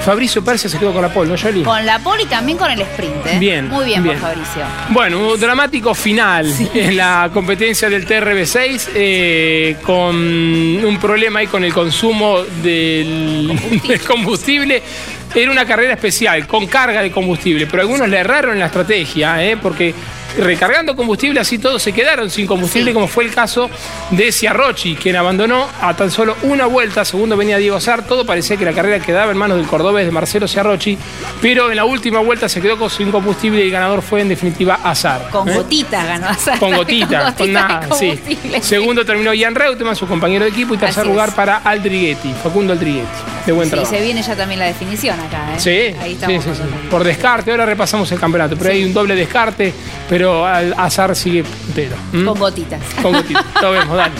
Fabricio Persia se quedó con la pole, ¿no, Yoli? Con la pole y también con el sprint. ¿eh? Bien, Muy bien, bien. por Fabricio. Bueno, un dramático final en la competencia del TRB6 eh, con un problema ahí con el consumo del del combustible. Era una carrera especial, con carga de combustible, pero algunos le erraron en la estrategia, ¿eh? porque recargando combustible así todos se quedaron sin combustible, como fue el caso de Ciarrochi, quien abandonó a tan solo una vuelta, segundo venía Diego Azar, todo parecía que la carrera quedaba en manos del cordobés de Marcelo Ciarrochi, pero en la última vuelta se quedó sin combustible y el ganador fue en definitiva Azar. Con ¿eh? gotitas ganó Azar. Con gotitas, Con nada, sí. Segundo terminó Ian Reutemann, su compañero de equipo, y tercer Así lugar es. para Aldriguetti, Facundo Aldriguetti. De buen Sí, trabajo. se viene ya también la definición acá, ¿eh? Sí, Ahí estamos. sí, sí. Por descarte, ahora repasamos el campeonato, pero hay un doble descarte, pero al azar sigue puntero. Con gotitas. Con gotitas. Lo vemos, dale.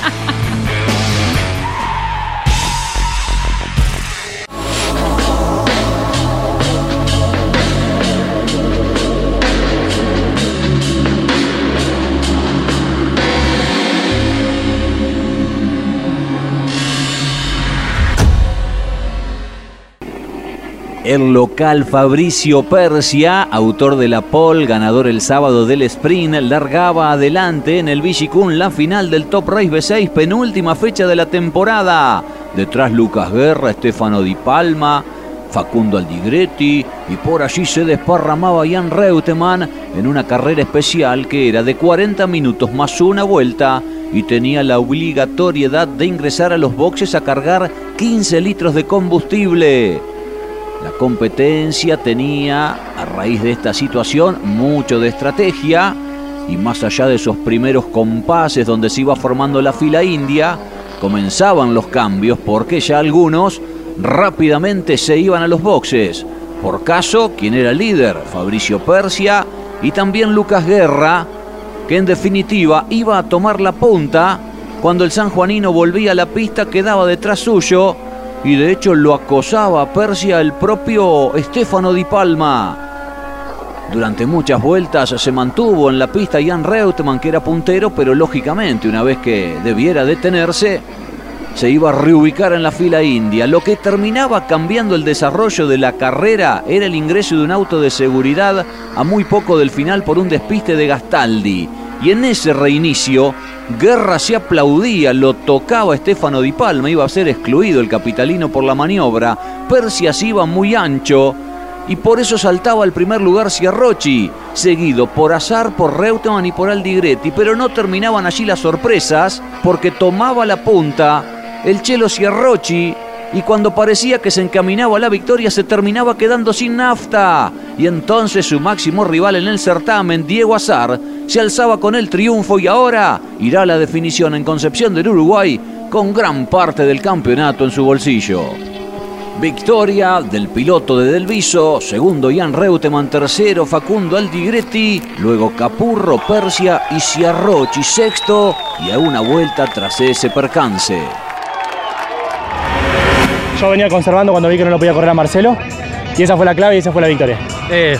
El local Fabricio Persia, autor de la pole, ganador el sábado del sprint, largaba adelante en el Vigicún la final del Top Race B6, penúltima fecha de la temporada. Detrás Lucas Guerra, Estefano Di Palma, Facundo Aldigretti y por allí se desparramaba Jan Reutemann en una carrera especial que era de 40 minutos más una vuelta y tenía la obligatoriedad de ingresar a los boxes a cargar 15 litros de combustible. La competencia tenía, a raíz de esta situación, mucho de estrategia y más allá de esos primeros compases donde se iba formando la fila india, comenzaban los cambios porque ya algunos rápidamente se iban a los boxes. Por caso, quien era el líder, Fabricio Persia y también Lucas Guerra, que en definitiva iba a tomar la punta cuando el sanjuanino volvía a la pista, quedaba detrás suyo y de hecho lo acosaba Persia el propio Estefano Di Palma. Durante muchas vueltas se mantuvo en la pista Jan Reutemann, que era puntero, pero lógicamente una vez que debiera detenerse, se iba a reubicar en la fila india. Lo que terminaba cambiando el desarrollo de la carrera era el ingreso de un auto de seguridad a muy poco del final por un despiste de Gastaldi. Y en ese reinicio, Guerra se aplaudía, lo tocaba Estefano Di Palma, iba a ser excluido el capitalino por la maniobra. Persia se iba muy ancho y por eso saltaba al primer lugar Ciarrochi, seguido por Azar, por Reutemann y por Aldigretti, pero no terminaban allí las sorpresas porque tomaba la punta el Chelo Ciarrochi y cuando parecía que se encaminaba a la victoria se terminaba quedando sin nafta. Y entonces su máximo rival en el certamen, Diego Azar, se alzaba con el triunfo y ahora irá a la definición en Concepción del Uruguay con gran parte del campeonato en su bolsillo. Victoria del piloto de Delviso, segundo Jan Reutemann, tercero Facundo Aldigretti, luego Capurro, Persia y Ciarrochi sexto y a una vuelta tras ese percance. Yo venía conservando cuando vi que no lo podía correr a Marcelo y esa fue la clave y esa fue la victoria. Eh,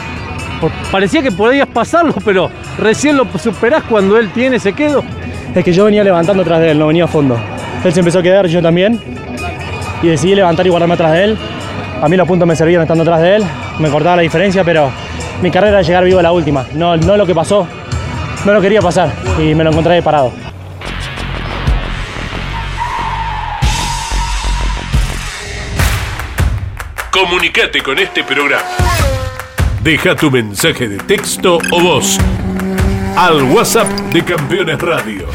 parecía que podías pasarlo, pero recién lo superás cuando él tiene ese quedo. Es que yo venía levantando atrás de él, no venía a fondo. Él se empezó a quedar, yo también. Y decidí levantar y guardarme atrás de él. A mí los puntos me servían estando atrás de él. Me cortaba la diferencia, pero mi carrera era llegar vivo a la última. No, no lo que pasó. No lo quería pasar y me lo encontré ahí parado. Comunicate con este programa. Deja tu mensaje de texto o voz al WhatsApp de Campeones Radio.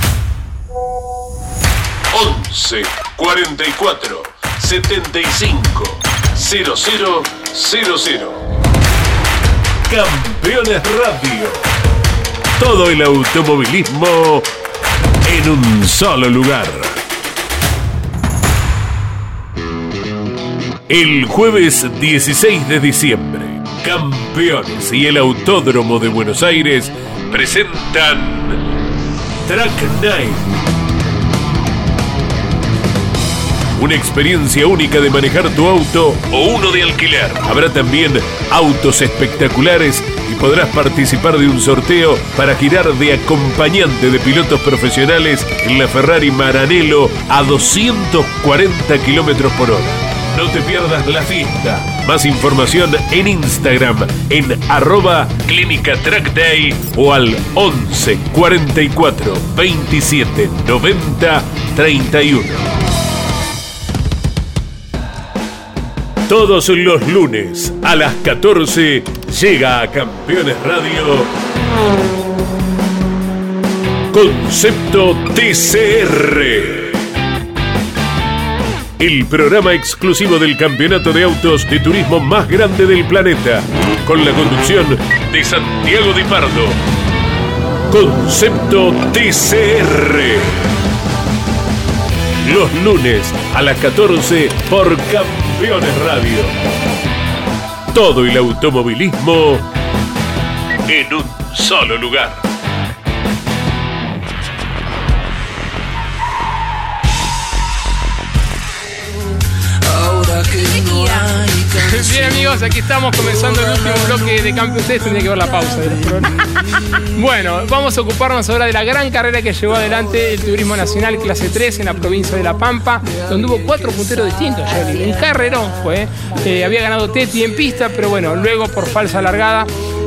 11 44 75 00 00. Campeones Radio. Todo el automovilismo en un solo lugar. El jueves 16 de diciembre, Campeones y el Autódromo de Buenos Aires presentan Track Night. una experiencia única de manejar tu auto o uno de alquiler. Habrá también autos espectaculares y podrás participar de un sorteo para girar de acompañante de pilotos profesionales en la Ferrari Maranello a 240 kilómetros por hora. No te pierdas la fiesta. Más información en Instagram en arroba Clínica Track Day o al 11 44 27 90 31. Todos los lunes a las 14 llega a Campeones Radio Concepto TCR el programa exclusivo del campeonato de autos de turismo más grande del planeta, con la conducción de Santiago Di Pardo. Concepto TCR. Los lunes a las 14 por Campeones Radio. Todo el automovilismo en un solo lugar. Bien amigos, aquí estamos comenzando el último bloque de Campeones. Ustedes tendrían que ver la pausa de los programas. Bueno, vamos a ocuparnos ahora de la gran carrera que llevó adelante el Turismo Nacional Clase 3 en la provincia de La Pampa, donde hubo cuatro punteros distintos. Un carrerón fue. Eh, había ganado Teti en pista, pero bueno, luego por falsa largada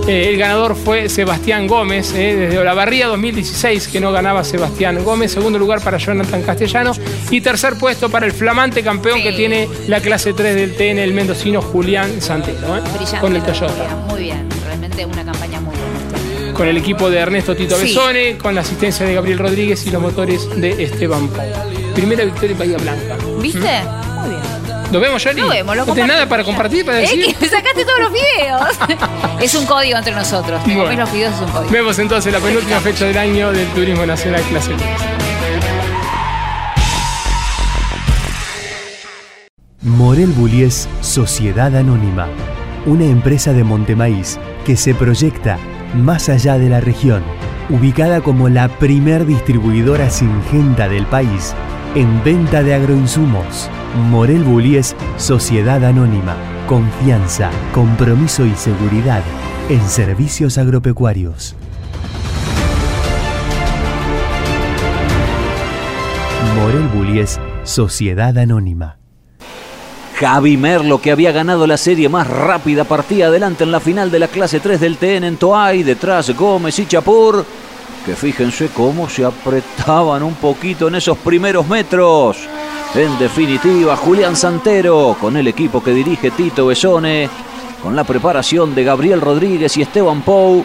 eh, el ganador fue Sebastián Gómez, eh, desde Olavarría 2016 que no ganaba Sebastián Gómez. Segundo lugar para Jonathan Castellano. Y tercer puesto para el flamante campeón que tiene la clase 3 del TN, el mendocino Julián Santero. ¿eh? Con el Toyota. Muy bien, realmente una campaña muy buena. Con el equipo de Ernesto Tito Sí. Besone, con la asistencia de Gabriel Rodríguez y los motores de Esteban Pau. Primera victoria en Bahía Blanca. ¿Viste? Muy bien. ¿Lo vemos, Yoli? Lo vemos, lo ¿No tenés nada para compartir, para Es decir? sacaste todos los videos. es un código entre nosotros. Te Bueno. comes los es un código. Vemos entonces la penúltima fecha del año del Turismo Nacional Clase 3. Morel Bullies Sociedad Anónima, una empresa de Montemaíz que se proyecta más allá de la región, ubicada como la primer distribuidora singenta del país en venta de agroinsumos. Morel Bullies Sociedad Anónima, confianza, compromiso y seguridad en servicios agropecuarios. Morel Bullies Sociedad Anónima. Javi Merlo, que había ganado la serie más rápida, partía adelante en la final de la clase 3 del TN en Toay, detrás Gómez y Chapur, que fíjense cómo se apretaban un poquito en esos primeros metros. En definitiva, Julián Santero, con el equipo que dirige Tito Besone, con la preparación de Gabriel Rodríguez y Esteban Pou,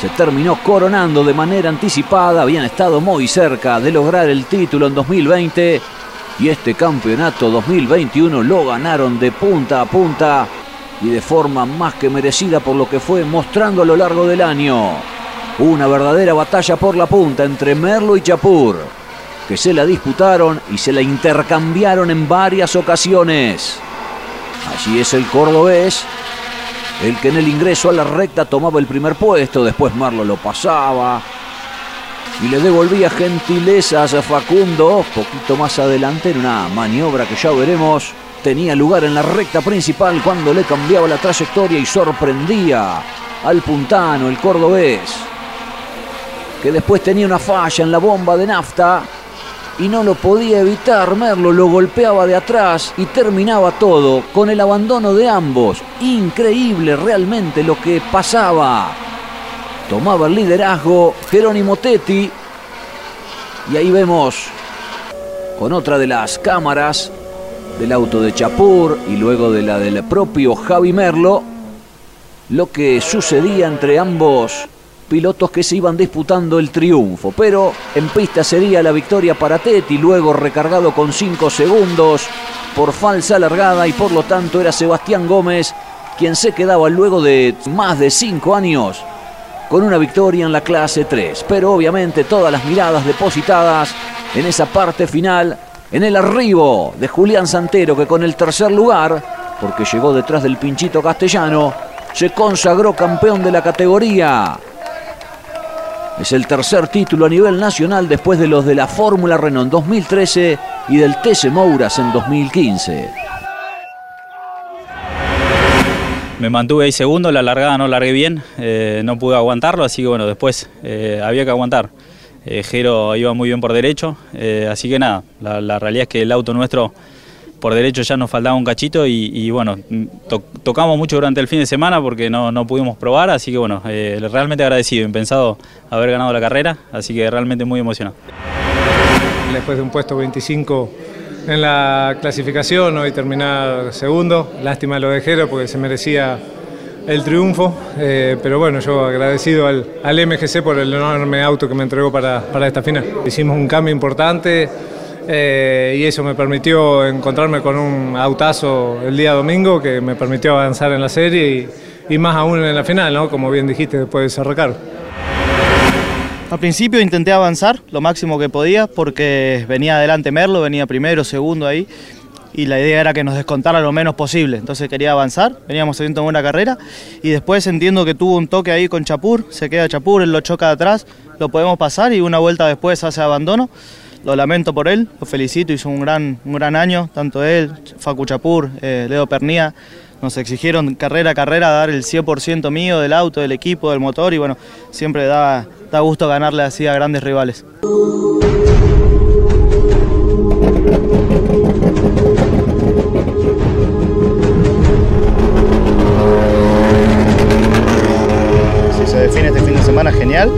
se terminó coronando de manera anticipada, habían estado muy cerca de lograr el título en 2020 y este campeonato 2021 lo ganaron de punta a punta y de forma más que merecida por lo que fue mostrando a lo largo del año. Una verdadera batalla por la punta entre Merlo y Chapur, que se la disputaron y se la intercambiaron en varias ocasiones. Allí es el cordobés, el que en el ingreso a la recta tomaba el primer puesto, después Merlo lo pasaba, y le devolvía gentilezas a Facundo. Poquito más adelante en una maniobra que ya veremos. Tenía lugar en la recta principal cuando le cambiaba la trayectoria y sorprendía al puntano, el cordobés, que después tenía una falla en la bomba de nafta y no lo podía evitar. Merlo lo golpeaba de atrás y terminaba todo con el abandono de ambos. Increíble realmente lo que pasaba. Tomaba el liderazgo Jerónimo Tetti. Y ahí vemos con otra de las cámaras del auto de Chapur y luego de la del propio Javi Merlo lo que sucedía entre ambos pilotos que se iban disputando el triunfo. Pero en pista sería la victoria para Tetti, luego recargado con 5 segundos por falsa largada y por lo tanto era Sebastián Gómez quien se quedaba luego de más de 5 años con una victoria en la clase 3. Pero obviamente todas las miradas depositadas en esa parte final, en el arribo de Julián Santero, que con el tercer lugar, porque llegó detrás del pinchito castellano, se consagró campeón de la categoría. Es el tercer título a nivel nacional después de los de la Fórmula Renault en 2013 y del TC Mouras en 2015. Me mantuve ahí segundo, la largada no largué bien, eh, no pude aguantarlo, así que bueno, después eh, había que aguantar. Eh, Jero iba muy bien por derecho, eh, así que nada, la, la realidad es que el auto nuestro por derecho ya nos faltaba un cachito y, bueno, to- tocamos mucho durante el fin de semana porque no, no pudimos probar, así que bueno, eh, realmente agradecido, impensado haber ganado la carrera, así que realmente muy emocionado. Después de un puesto 25 en la clasificación, hoy terminar segundo. Lástima lo de Jero porque se merecía el triunfo. eh, pero bueno, yo agradecido al, al MGC por el enorme auto que me entregó para, para esta final. Hicimos un cambio importante eh, y eso me permitió encontrarme con un autazo el día domingo que me permitió avanzar en la serie y, más aún en la final, ¿no? como bien dijiste después de cerrar Carlos. Al principio intenté avanzar lo máximo que podía porque venía adelante Merlo, venía primero, segundo ahí y la idea era que nos descontara lo menos posible. Entonces quería avanzar, veníamos haciendo buena carrera y después entiendo que tuvo un toque ahí con Chapur, se queda Chapur, él lo choca de atrás, lo podemos pasar y una vuelta después hace abandono. Lo lamento por él, lo felicito, hizo un gran, un gran año, tanto él, Facu Chapur, eh, Leo Pernía. Nos exigieron carrera a carrera dar el 100% mío del auto, del equipo, del motor y bueno, siempre da, da gusto ganarle así a grandes rivales. Si se define este fin de semana, genial,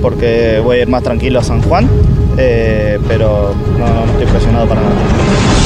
porque voy a ir más tranquilo a San Juan, eh, pero no, no estoy presionado para nada.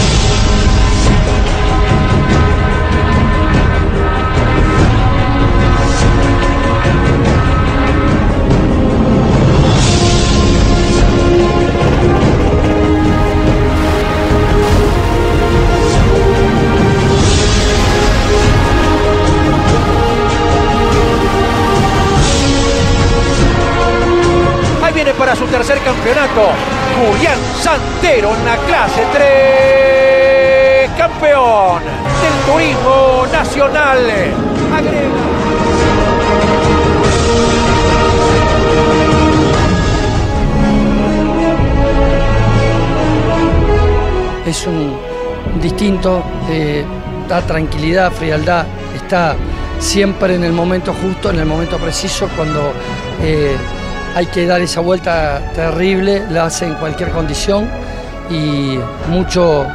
Santero en la clase 3. Campeón del turismo nacional. Agrega. es un distinto, eh, da tranquilidad, frialdad, está siempre en el momento justo, en el momento preciso, cuando eh, hay que dar esa vuelta terrible, la hace en cualquier condición y mucho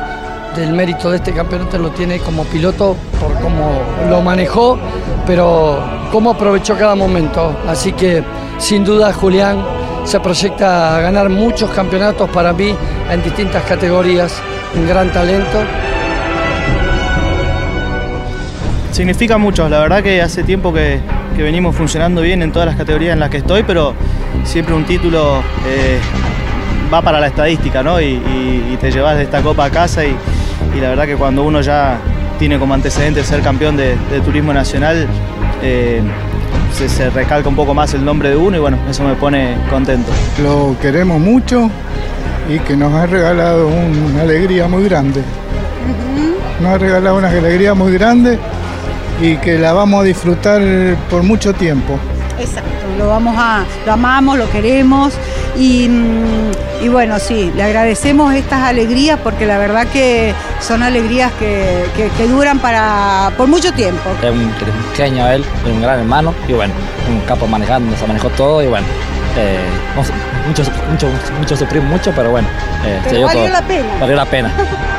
del mérito de este campeonato lo tiene como piloto por cómo lo manejó, pero cómo aprovechó cada momento. Así que sin duda Julián se proyecta a ganar muchos campeonatos para mí en distintas categorías, un gran talento. Significa mucho, la verdad que hace tiempo que, que venimos funcionando bien en todas las categorías en las que estoy, pero siempre un título eh, va para la estadística, ¿no? Y, y- y te llevas de esta copa a casa y, y la verdad que cuando uno ya tiene como antecedente ser campeón de, de turismo nacional, eh, se, se recalca un poco más el nombre de uno y bueno, eso me pone contento. Lo queremos mucho y que nos ha regalado un- una alegría muy grande. Nos ha regalado una alegría muy grande y que la vamos a disfrutar por mucho tiempo. Exacto, lo vamos a, lo amamos, lo queremos y, mm, y bueno, sí, le agradecemos estas alegrías porque la verdad que son alegrías que, que- que duran para por mucho tiempo. Es un genio él, es un gran hermano y bueno, un capo manejando, se manejó todo y bueno, eh, no sé, mucho, mucho, mucho sufrimos mucho, pero bueno, eh, Pero se dio valió todo. la pena. Valió la pena.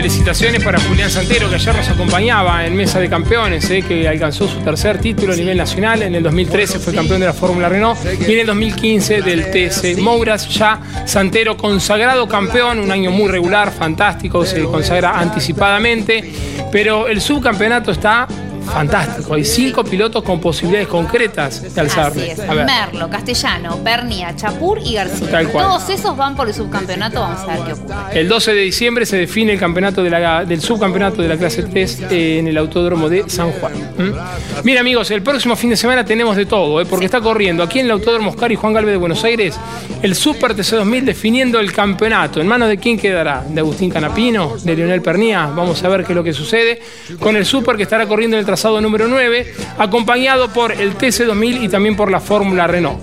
Felicitaciones para Julián Santero, que ayer nos acompañaba en Mesa de Campeones, eh, que alcanzó su tercer título a nivel nacional. En el 2013 fue campeón de la Fórmula Renault y en el 2015 del TC Mouras. Ya Santero consagrado campeón, un año muy regular, fantástico, se consagra anticipadamente, pero el subcampeonato está fantástico. Hay cinco pilotos con posibilidades concretas de alzarle. Así es. Merlo, Castellano, Bernia, Chapur y García. Tal cual. Todos esos van por el subcampeonato, vamos a ver qué ocurre. El 12 de diciembre se define el campeonato de la- del subcampeonato de la clase 3 eh, en el autódromo de San Juan. ¿Mm? Mira amigos, el próximo fin de semana tenemos de todo, eh, porque está corriendo aquí en el autódromo Oscar y Juan Galvez de Buenos Aires el Super TC2000 definiendo el campeonato. ¿En manos de quién quedará? ¿De Agustín Canapino? ¿De Leonel Pernía? Vamos a ver qué es lo que sucede con el Super que estará corriendo en el trazado número 9, acompañado por el TC2000 y también por la Fórmula Renault.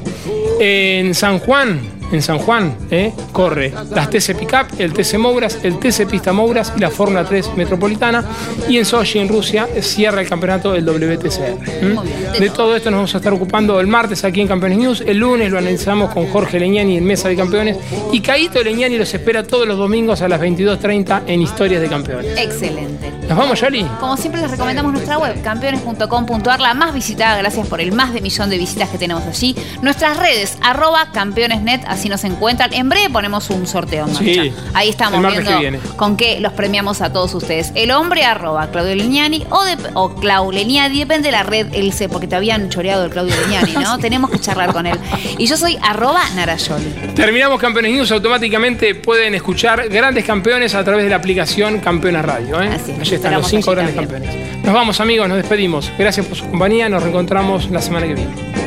En San Juan, en San Juan, ¿eh? corre las TC Pickup, el TC Mouras, el TC Pista Mouras y la Fórmula 3 Metropolitana. Y en Sochi, en Rusia, cierra el campeonato el WTCR. De todo esto nos vamos a estar ocupando el martes aquí en Campeones News. El lunes lo analizamos con Jorge Leñani en Mesa de Campeones. Y Caito Leñani los espera todos los domingos a las 22.30 en Historias de Campeones. Excelente. ¿Nos vamos, Yoli? Como siempre les recomendamos nuestra web, campeones.com.ar, la más visitada, gracias por el más de millón de visitas que tenemos allí. Nuestras redes, arroba campeonesnet, así nos encuentran. En breve ponemos un sorteo en marcha. Sí, Ahí estamos viendo que con qué los premiamos a todos ustedes. El hombre, arroba Claudio Leñani o, de, o Clau Leñani, depende de la red, él sé, porque te habían choreado el Claudio Leñani, ¿no? Tenemos que charlar con él. Y yo soy arroba Narayoli. Terminamos Campeones News, automáticamente pueden escuchar grandes campeones a través de la aplicación Campeones Radio. ¿eh? Allí están los cinco grandes campeones. Nos vamos amigos, nos despedimos. Gracias por su compañía, nos reencontramos la semana que viene.